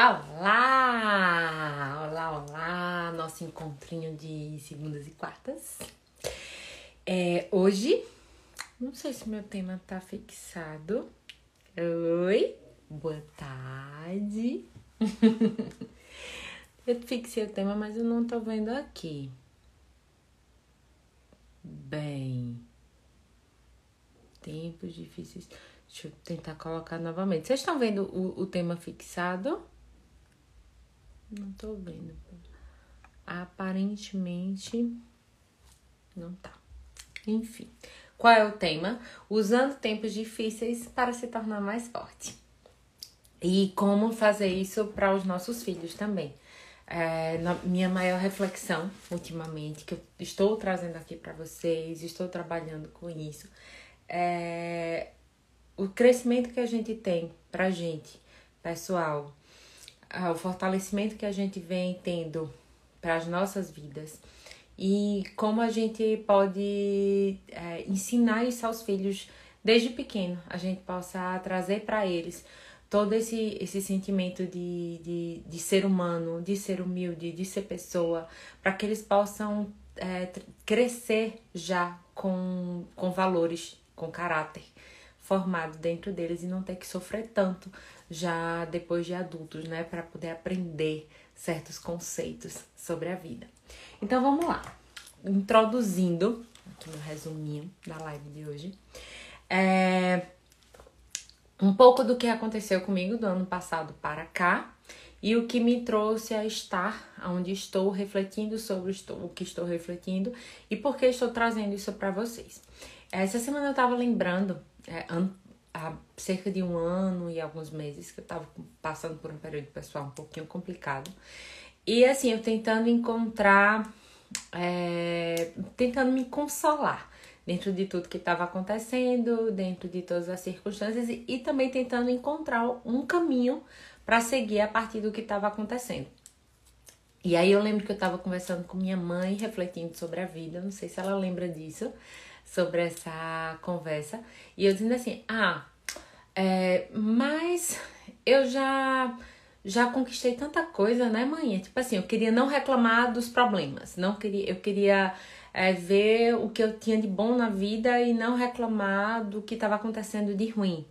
Olá! Olá, olá! Nosso encontrinho de segundas e quartas. É, hoje, não sei se meu tema tá fixado. Oi, boa tarde. eu fixei o tema, mas eu não tô vendo aqui. Bem, tempos difíceis. Deixa eu tentar colocar novamente. Vocês estão vendo o, o tema fixado? Não tô vendo. Aparentemente não tá. Enfim, qual é o tema? Usando tempos difíceis para se tornar mais forte. E como fazer isso para os nossos filhos também. É, minha maior reflexão ultimamente, que eu estou trazendo aqui para vocês, estou trabalhando com isso, é o crescimento que a gente tem pra gente, pessoal, o fortalecimento que a gente vem tendo para as nossas vidas e como a gente pode é, ensinar isso aos filhos desde pequeno, a gente possa trazer para eles todo esse, esse sentimento de, de, de ser humano, de ser humilde, de ser pessoa, para que eles possam é, crescer já com, com valores, com caráter formado dentro deles e não ter que sofrer tanto já depois de adultos, né, para poder aprender certos conceitos sobre a vida. Então vamos lá. Introduzindo aqui no resuminho da live de hoje, é um pouco do que aconteceu comigo do ano passado para cá e o que me trouxe a estar onde estou refletindo sobre o que estou refletindo e por que estou trazendo isso para vocês. Essa semana eu estava lembrando é, há cerca de um ano e alguns meses que eu tava passando por um período pessoal um pouquinho complicado. E assim, eu tentando encontrar, é, tentando me consolar dentro de tudo que estava acontecendo, dentro de todas as circunstâncias e, e também tentando encontrar um caminho para seguir a partir do que estava acontecendo. E aí eu lembro que eu estava conversando com minha mãe, refletindo sobre a vida, não sei se ela lembra disso sobre essa conversa. E eu dizendo assim: ah, é, mas eu já já conquistei tanta coisa, né, mãe? Tipo assim, eu queria não reclamar dos problemas, não queria, eu queria é, ver o que eu tinha de bom na vida e não reclamar do que estava acontecendo de ruim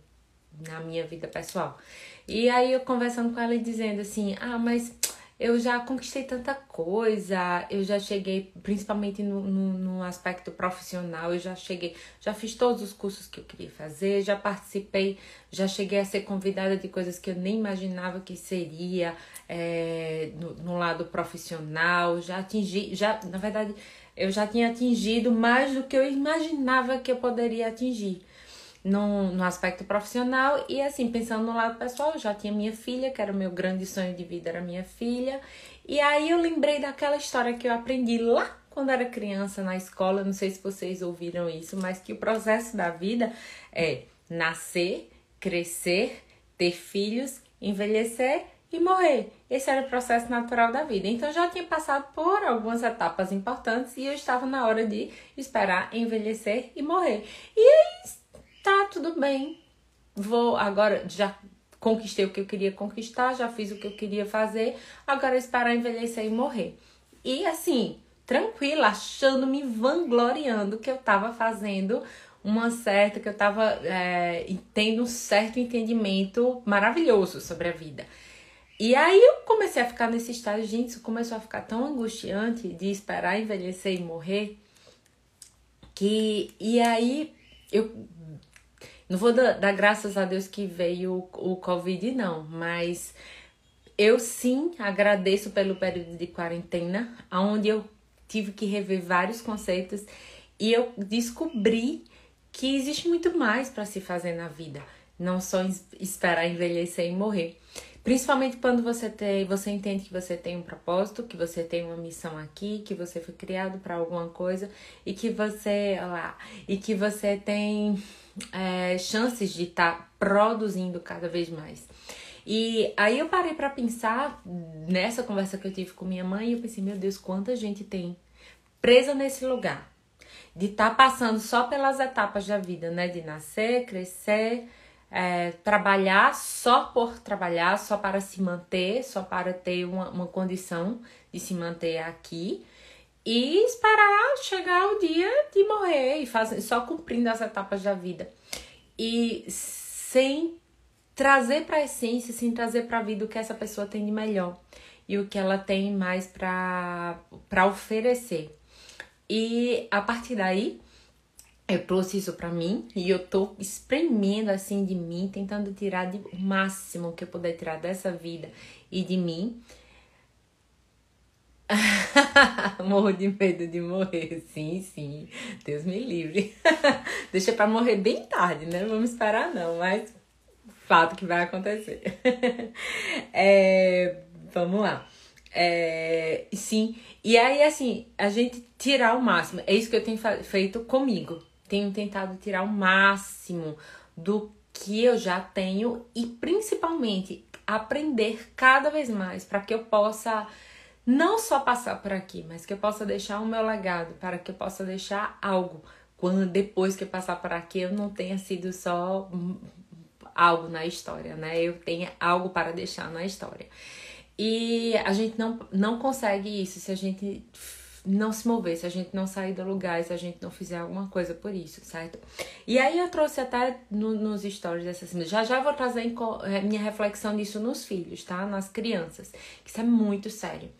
na minha vida pessoal. E aí eu conversando com ela e dizendo assim: ah, mas eu já conquistei tanta coisa, eu já cheguei, principalmente no, no, no, aspecto profissional, eu já cheguei, já fiz todos os cursos que eu queria fazer, já participei, já cheguei a ser convidada de coisas que eu nem imaginava que seria é, no, no lado profissional, já atingi, já, na verdade, eu já tinha atingido mais do que eu imaginava que eu poderia atingir no, no aspecto profissional e assim, pensando no lado pessoal, eu já tinha minha filha, que era o meu grande sonho de vida, era minha filha. E aí eu lembrei daquela história que eu aprendi lá quando era criança na escola, não sei se vocês ouviram isso, mas que o processo da vida é nascer, crescer, ter filhos, envelhecer e morrer. Esse era o processo natural da vida. Então já tinha passado por algumas etapas importantes e eu estava na hora de esperar envelhecer e morrer. E aí tá, tudo bem. Vou agora já conquistei o que eu queria conquistar, já fiz o que eu queria fazer, agora é esperar envelhecer e morrer. E assim, tranquila, achando-me vangloriando que eu tava fazendo uma certa, que eu tava é, tendo um certo entendimento maravilhoso sobre a vida. E aí eu comecei a ficar nesse estágio, gente, isso começou a ficar tão angustiante de esperar envelhecer e morrer, que e aí eu não vou dar, dar graças a Deus que veio o, o Covid, não, mas eu sim agradeço pelo período de quarentena, onde eu tive que rever vários conceitos e eu descobri que existe muito mais para se fazer na vida, não só esperar envelhecer e morrer. Principalmente quando você tem, você entende que você tem um propósito, que você tem uma missão aqui, que você foi criado para alguma coisa e que você lá e que você tem é, chances de estar tá produzindo cada vez mais. E aí eu parei para pensar nessa conversa que eu tive com minha mãe e eu pensei, meu Deus, quanta gente tem presa nesse lugar de estar tá passando só pelas etapas da vida, né? De nascer, crescer, é, trabalhar só por trabalhar, só para se manter, só para ter uma, uma condição de se manter aqui e esperar chegar o dia de morrer e fazer, só cumprindo as etapas da vida. E sem trazer para a essência, sem trazer para a vida o que essa pessoa tem de melhor e o que ela tem mais para oferecer. E a partir daí, eu trouxe isso para mim e eu tô espremendo assim de mim, tentando tirar de, o máximo que eu puder tirar dessa vida e de mim. Morro de medo de morrer, sim, sim. Deus me livre. Deixa para morrer bem tarde, né? Não vamos esperar não, mas fato que vai acontecer. é, vamos lá. É, sim, e aí assim, a gente tirar o máximo. É isso que eu tenho feito comigo tenho tentado tirar o máximo do que eu já tenho e principalmente aprender cada vez mais para que eu possa não só passar por aqui, mas que eu possa deixar o meu legado, para que eu possa deixar algo quando depois que eu passar por aqui eu não tenha sido só algo na história, né? Eu tenha algo para deixar na história. E a gente não, não consegue isso se a gente não se mover, se a gente não sair do lugar, se a gente não fizer alguma coisa por isso, certo? E aí eu trouxe até no, nos stories dessa semana, já já vou trazer em, é, minha reflexão disso nos filhos, tá? Nas crianças, isso é muito sério.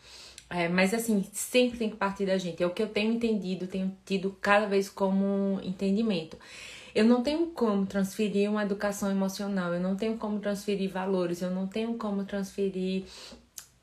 É, mas assim, sempre tem que partir da gente. É o que eu tenho entendido, tenho tido cada vez como entendimento. Eu não tenho como transferir uma educação emocional, eu não tenho como transferir valores, eu não tenho como transferir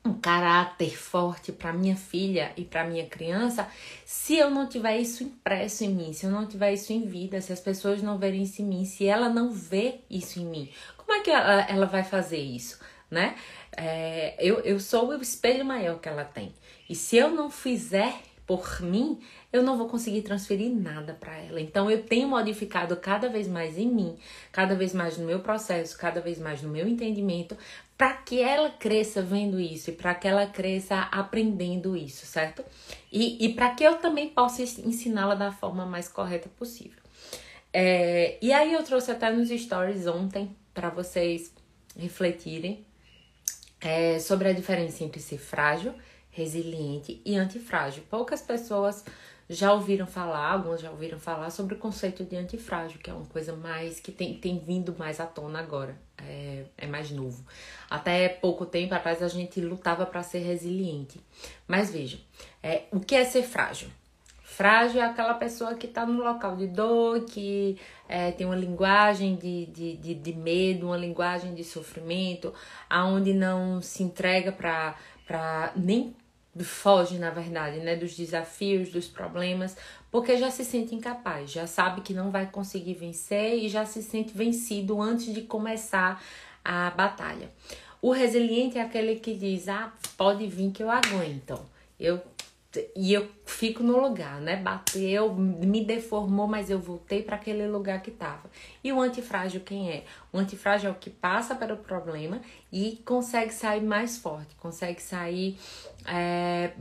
um caráter forte para minha filha e para minha criança, se eu não tiver isso impresso em mim, se eu não tiver isso em vida, se as pessoas não verem isso em mim, se ela não vê isso em mim, como é que ela, ela vai fazer isso, né? É, eu, eu sou o espelho maior que ela tem. E se eu não fizer por mim, eu não vou conseguir transferir nada para ela. Então eu tenho modificado cada vez mais em mim, cada vez mais no meu processo, cada vez mais no meu entendimento, para que ela cresça vendo isso e para que ela cresça aprendendo isso, certo? E, e para que eu também possa ensiná-la da forma mais correta possível. É, e aí eu trouxe até nos stories ontem para vocês refletirem é, sobre a diferença entre ser frágil, resiliente e antifrágil. Poucas pessoas já ouviram falar, alguns já ouviram falar sobre o conceito de antifrágil, que é uma coisa mais que tem, tem vindo mais à tona agora, é, é mais novo. Até pouco tempo atrás a gente lutava para ser resiliente. Mas veja, é, o que é ser frágil? Frágil é aquela pessoa que está no local de dor, que é, tem uma linguagem de, de, de, de, medo, uma linguagem de sofrimento, aonde não se entrega para nem foge, na verdade, né, dos desafios, dos problemas, porque já se sente incapaz, já sabe que não vai conseguir vencer e já se sente vencido antes de começar a batalha. O resiliente é aquele que diz: "Ah, pode vir que eu aguento". Eu e eu fico no lugar, né? Bateu, me deformou, mas eu voltei para aquele lugar que estava. E o antifrágil quem é? O antifrágil é o que passa pelo problema e consegue sair mais forte, consegue sair é,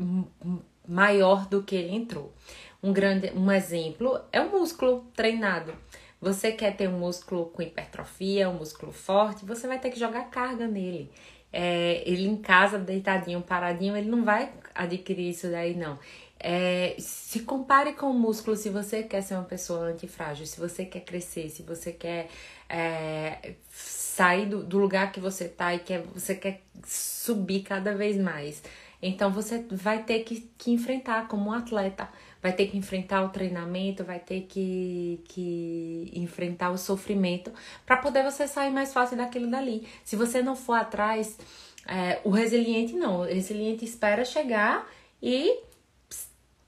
maior do que ele entrou. Um grande, um exemplo é o músculo treinado. Você quer ter um músculo com hipertrofia, um músculo forte, você vai ter que jogar carga nele. É, ele em casa, deitadinho, paradinho, ele não vai adquirir isso daí, não. É, se compare com o músculo se você quer ser uma pessoa antifrágil, se você quer crescer, se você quer é, sair do, do, lugar que você tá e quer, você quer subir cada vez mais. Então você vai ter que, que enfrentar como um atleta, vai ter que enfrentar o treinamento, vai ter que, que enfrentar o sofrimento para poder você sair mais fácil daquilo dali. Se você não for atrás, é, o resiliente não, o resiliente espera chegar e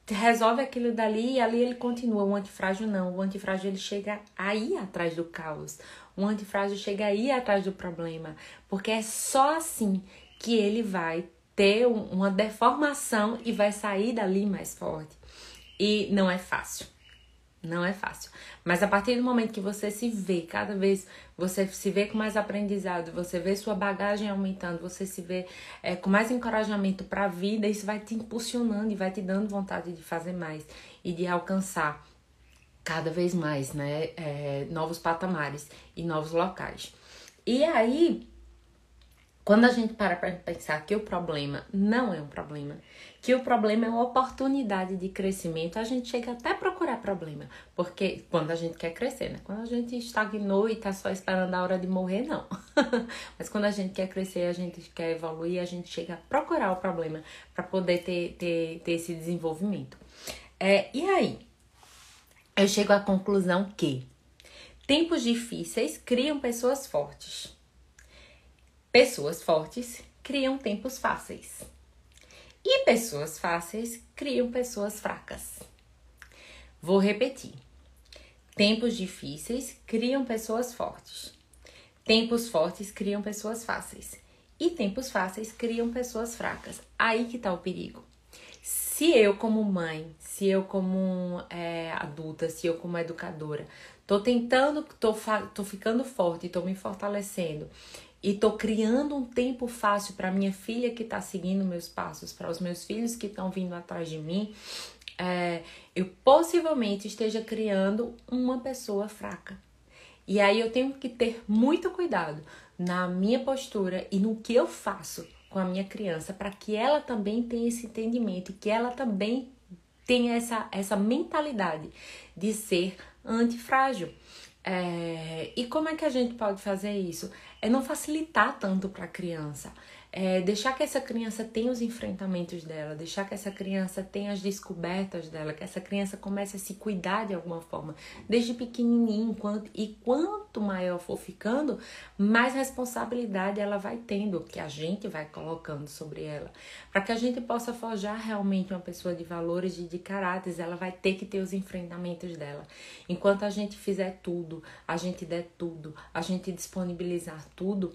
resolve aquilo dali e ali ele continua. O antifrágil não, o antifrágil ele chega aí atrás do caos. O antifrágil chega aí atrás do problema, porque é só assim que ele vai ter uma deformação e vai sair dali mais forte. E não é fácil. Não é fácil. Mas a partir do momento que você se vê, cada vez você se vê com mais aprendizado, você vê sua bagagem aumentando, você se vê é, com mais encorajamento para a vida, isso vai te impulsionando e vai te dando vontade de fazer mais e de alcançar cada vez mais, né? É, novos patamares e novos locais. E aí, quando a gente para para pensar que o problema não é um problema, que o problema é uma oportunidade de crescimento, a gente chega até a procurar problema. Porque quando a gente quer crescer, né? Quando a gente estagnou e tá só esperando a hora de morrer, não. Mas quando a gente quer crescer, a gente quer evoluir, a gente chega a procurar o problema para poder ter, ter, ter esse desenvolvimento. É, e aí? Eu chego à conclusão que tempos difíceis criam pessoas fortes. Pessoas fortes criam tempos fáceis. E pessoas fáceis criam pessoas fracas. Vou repetir. Tempos difíceis criam pessoas fortes. Tempos fortes criam pessoas fáceis. E tempos fáceis criam pessoas fracas. Aí que tá o perigo. Se eu, como mãe, se eu, como é, adulta, se eu, como educadora, tô tentando, tô, tô ficando forte, tô me fortalecendo e tô criando um tempo fácil para minha filha que está seguindo meus passos, para os meus filhos que estão vindo atrás de mim, é, eu possivelmente esteja criando uma pessoa fraca. E aí eu tenho que ter muito cuidado na minha postura e no que eu faço com a minha criança para que ela também tenha esse entendimento que ela também tenha essa, essa mentalidade de ser antifrágil. É, e como é que a gente pode fazer isso? É não facilitar tanto para a criança é, deixar que essa criança tenha os enfrentamentos dela, deixar que essa criança tenha as descobertas dela, que essa criança comece a se cuidar de alguma forma, desde pequenininho, enquanto, e quanto maior for ficando, mais responsabilidade ela vai tendo, que a gente vai colocando sobre ela. Para que a gente possa forjar realmente uma pessoa de valores e de caráteres, ela vai ter que ter os enfrentamentos dela. Enquanto a gente fizer tudo, a gente der tudo, a gente disponibilizar tudo,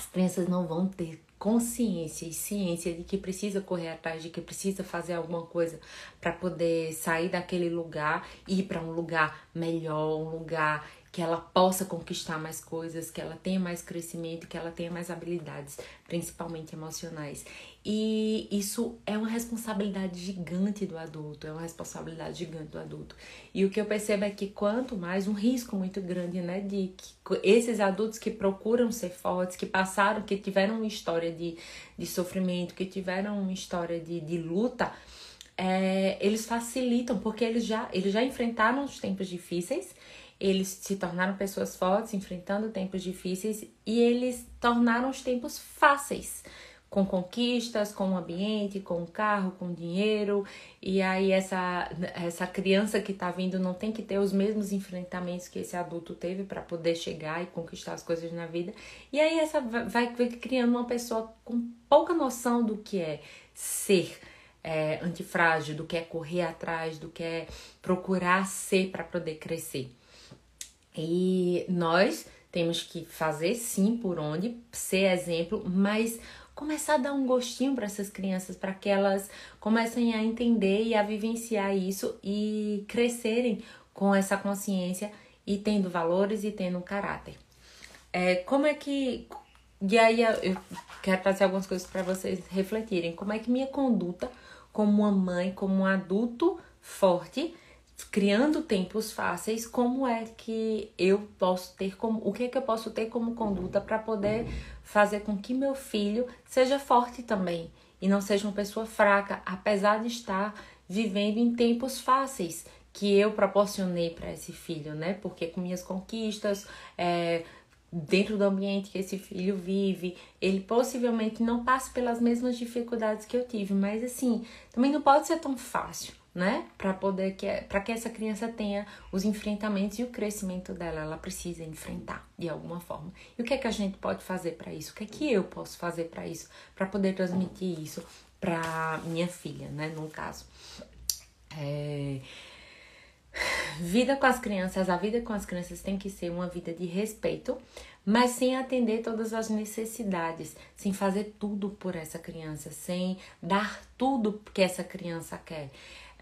as crianças não vão ter consciência e ciência de que precisa correr atrás, de que precisa fazer alguma coisa para poder sair daquele lugar e ir para um lugar melhor, um lugar que ela possa conquistar mais coisas, que ela tenha mais crescimento, que ela tenha mais habilidades, principalmente emocionais. E isso é uma responsabilidade gigante do adulto, é uma responsabilidade gigante do adulto. E o que eu percebo é que quanto mais um risco muito grande, né, de que esses adultos que procuram ser fortes, que passaram, que tiveram uma história de, de sofrimento, que tiveram uma história de, de luta, é, eles facilitam, porque eles já, eles já enfrentaram os tempos difíceis eles se tornaram pessoas fortes, enfrentando tempos difíceis e eles tornaram os tempos fáceis, com conquistas, com o ambiente, com o carro, com dinheiro. E aí essa essa criança que está vindo não tem que ter os mesmos enfrentamentos que esse adulto teve para poder chegar e conquistar as coisas na vida. E aí essa vai, vai criando uma pessoa com pouca noção do que é ser é, antifrágil, do que é correr atrás, do que é procurar ser para poder crescer. E nós temos que fazer sim por onde, ser exemplo, mas começar a dar um gostinho para essas crianças, para que elas comecem a entender e a vivenciar isso e crescerem com essa consciência e tendo valores e tendo um caráter. É, como é que. E aí eu quero trazer algumas coisas para vocês refletirem. Como é que minha conduta como uma mãe, como um adulto forte, criando tempos fáceis, como é que eu posso ter como o que é que eu posso ter como conduta para poder fazer com que meu filho seja forte também e não seja uma pessoa fraca, apesar de estar vivendo em tempos fáceis que eu proporcionei para esse filho, né? Porque com minhas conquistas, é, dentro do ambiente que esse filho vive, ele possivelmente não passe pelas mesmas dificuldades que eu tive, mas assim, também não pode ser tão fácil né? Para poder que para que essa criança tenha os enfrentamentos e o crescimento dela, ela precisa enfrentar de alguma forma. E o que é que a gente pode fazer para isso? O que é que eu posso fazer para isso, para poder transmitir isso para minha filha, né, no caso. É... Vida com as crianças, a vida com as crianças tem que ser uma vida de respeito, mas sem atender todas as necessidades, sem fazer tudo por essa criança, sem dar tudo que essa criança quer.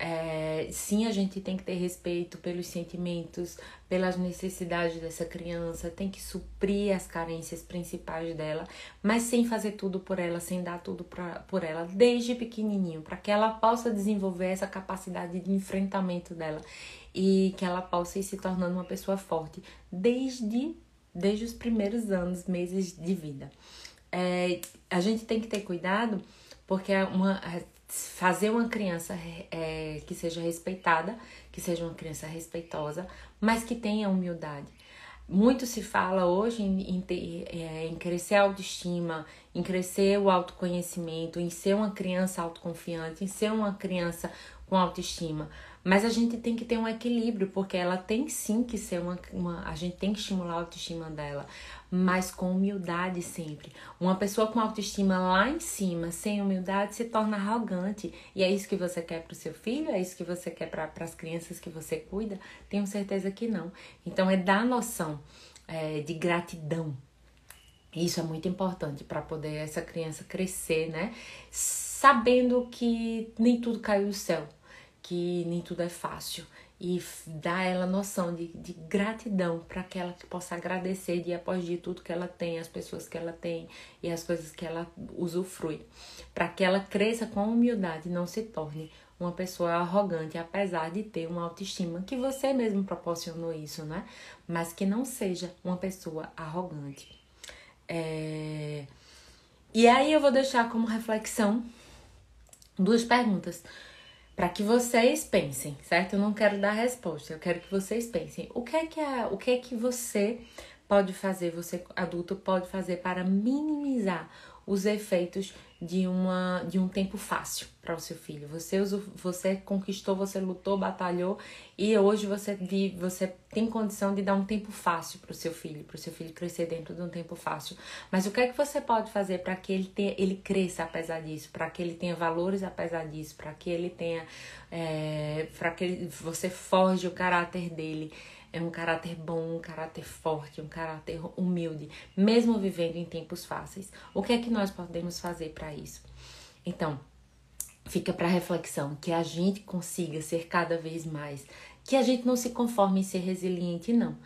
É, sim, a gente tem que ter respeito pelos sentimentos, pelas necessidades dessa criança, tem que suprir as carências principais dela, mas sem fazer tudo por ela, sem dar tudo pra, por ela desde pequenininho, para que ela possa desenvolver essa capacidade de enfrentamento dela e que ela possa ir se tornando uma pessoa forte desde, desde os primeiros anos, meses de vida. É, a gente tem que ter cuidado porque é uma, fazer uma criança é, que seja respeitada, que seja uma criança respeitosa, mas que tenha humildade. Muito se fala hoje em, em, é, em crescer a autoestima, em crescer o autoconhecimento, em ser uma criança autoconfiante, em ser uma criança com autoestima. Mas a gente tem que ter um equilíbrio, porque ela tem sim que ser uma, uma. A gente tem que estimular a autoestima dela, mas com humildade sempre. Uma pessoa com autoestima lá em cima, sem humildade, se torna arrogante. E é isso que você quer para o seu filho? É isso que você quer para as crianças que você cuida? Tenho certeza que não. Então é dar noção é, de gratidão. Isso é muito importante para poder essa criança crescer, né? Sabendo que nem tudo caiu do céu que nem tudo é fácil e dar ela noção de, de gratidão para que ela possa agradecer dia após dia tudo que ela tem, as pessoas que ela tem e as coisas que ela usufrui, para que ela cresça com humildade e não se torne uma pessoa arrogante, apesar de ter uma autoestima que você mesmo proporcionou isso, né? Mas que não seja uma pessoa arrogante. É... E aí eu vou deixar como reflexão duas perguntas para que vocês pensem, certo? Eu não quero dar resposta, eu quero que vocês pensem. O que é que é, o que é que você pode fazer, você adulto pode fazer para minimizar os efeitos de, uma, de um tempo fácil para o seu filho. Você, você conquistou, você lutou, batalhou e hoje você, vive, você tem condição de dar um tempo fácil para o seu filho, para o seu filho crescer dentro de um tempo fácil. Mas o que é que você pode fazer para que ele, tenha, ele cresça apesar disso, para que ele tenha valores apesar disso, para que ele tenha. É, para que ele, você forge o caráter dele? É um caráter bom, um caráter forte, um caráter humilde, mesmo vivendo em tempos fáceis. O que é que nós podemos fazer para isso? Então, fica para reflexão que a gente consiga ser cada vez mais, que a gente não se conforme em ser resiliente, não.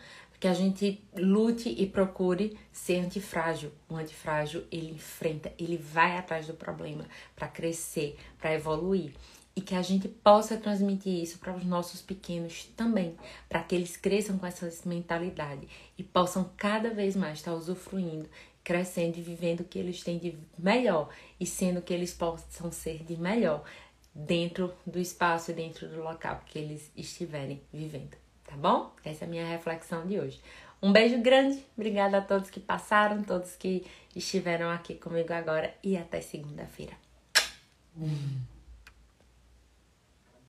Que a gente lute e procure ser antifrágil. O antifrágil, ele enfrenta, ele vai atrás do problema para crescer, para evoluir e que a gente possa transmitir isso para os nossos pequenos também, para que eles cresçam com essa mentalidade e possam cada vez mais estar usufruindo, crescendo e vivendo o que eles têm de melhor e sendo o que eles possam ser de melhor dentro do espaço e dentro do local que eles estiverem vivendo, tá bom? Essa é a minha reflexão de hoje. Um beijo grande, obrigada a todos que passaram, todos que estiveram aqui comigo agora e até segunda-feira.